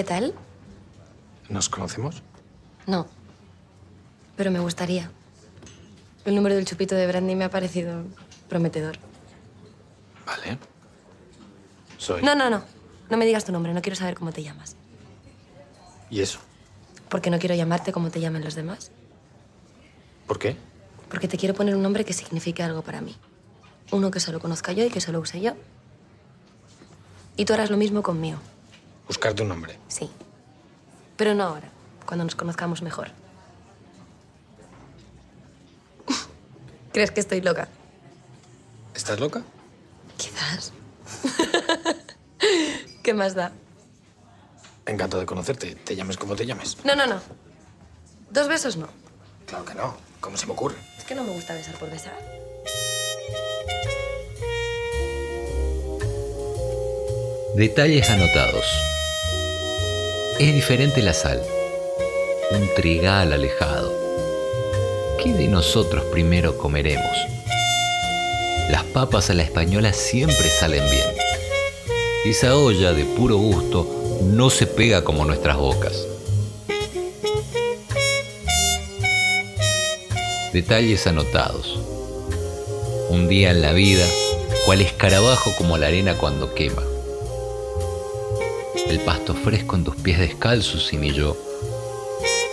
¿Qué tal? ¿Nos conocemos? No. Pero me gustaría. El número del chupito de brandy me ha parecido prometedor. Vale. Soy. No, no, no. No me digas tu nombre, no quiero saber cómo te llamas. ¿Y eso? Porque no quiero llamarte como te llamen los demás. ¿Por qué? Porque te quiero poner un nombre que signifique algo para mí. Uno que solo conozca yo y que solo use yo. Y tú harás lo mismo conmigo. Buscarte un nombre. Sí. Pero no ahora, cuando nos conozcamos mejor. ¿Crees que estoy loca? ¿Estás loca? Quizás. ¿Qué más da? Encantado de conocerte. Te llames como te llames. No, no, no. Dos besos no. Claro que no. ¿Cómo se me ocurre? Es que no me gusta besar por besar. Detalles anotados. Es diferente la sal. Un trigal alejado. ¿Qué de nosotros primero comeremos? Las papas a la española siempre salen bien. Esa olla de puro gusto no se pega como nuestras bocas. Detalles anotados. Un día en la vida, cual escarabajo como la arena cuando quema. El pasto fresco en tus pies descalzos y mi yo.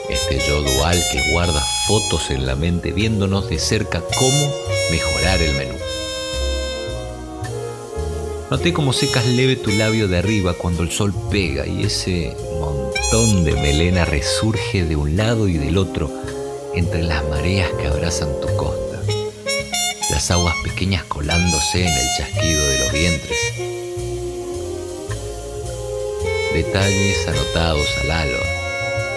Este yo dual que guarda fotos en la mente viéndonos de cerca cómo mejorar el menú. Noté cómo secas leve tu labio de arriba cuando el sol pega y ese montón de melena resurge de un lado y del otro entre las mareas que abrazan tu costa, las aguas pequeñas colándose en el chasquido de los Detalles anotados al alba,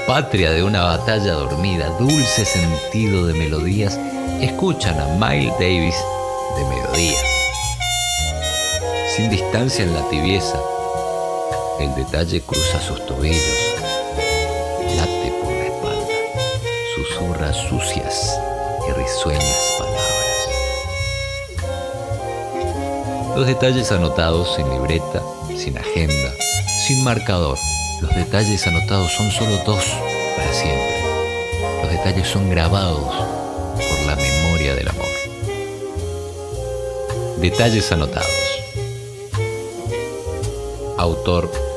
patria de una batalla dormida, dulce sentido de melodías, escuchan a Miles Davis de melodía. Sin distancia en la tibieza, el detalle cruza sus tobillos, late por la espalda, susurra sucias y risueñas palabras. Los detalles anotados sin libreta, sin agenda, sin marcador. Los detalles anotados son solo dos para siempre. Los detalles son grabados por la memoria del amor. Detalles anotados. Autor.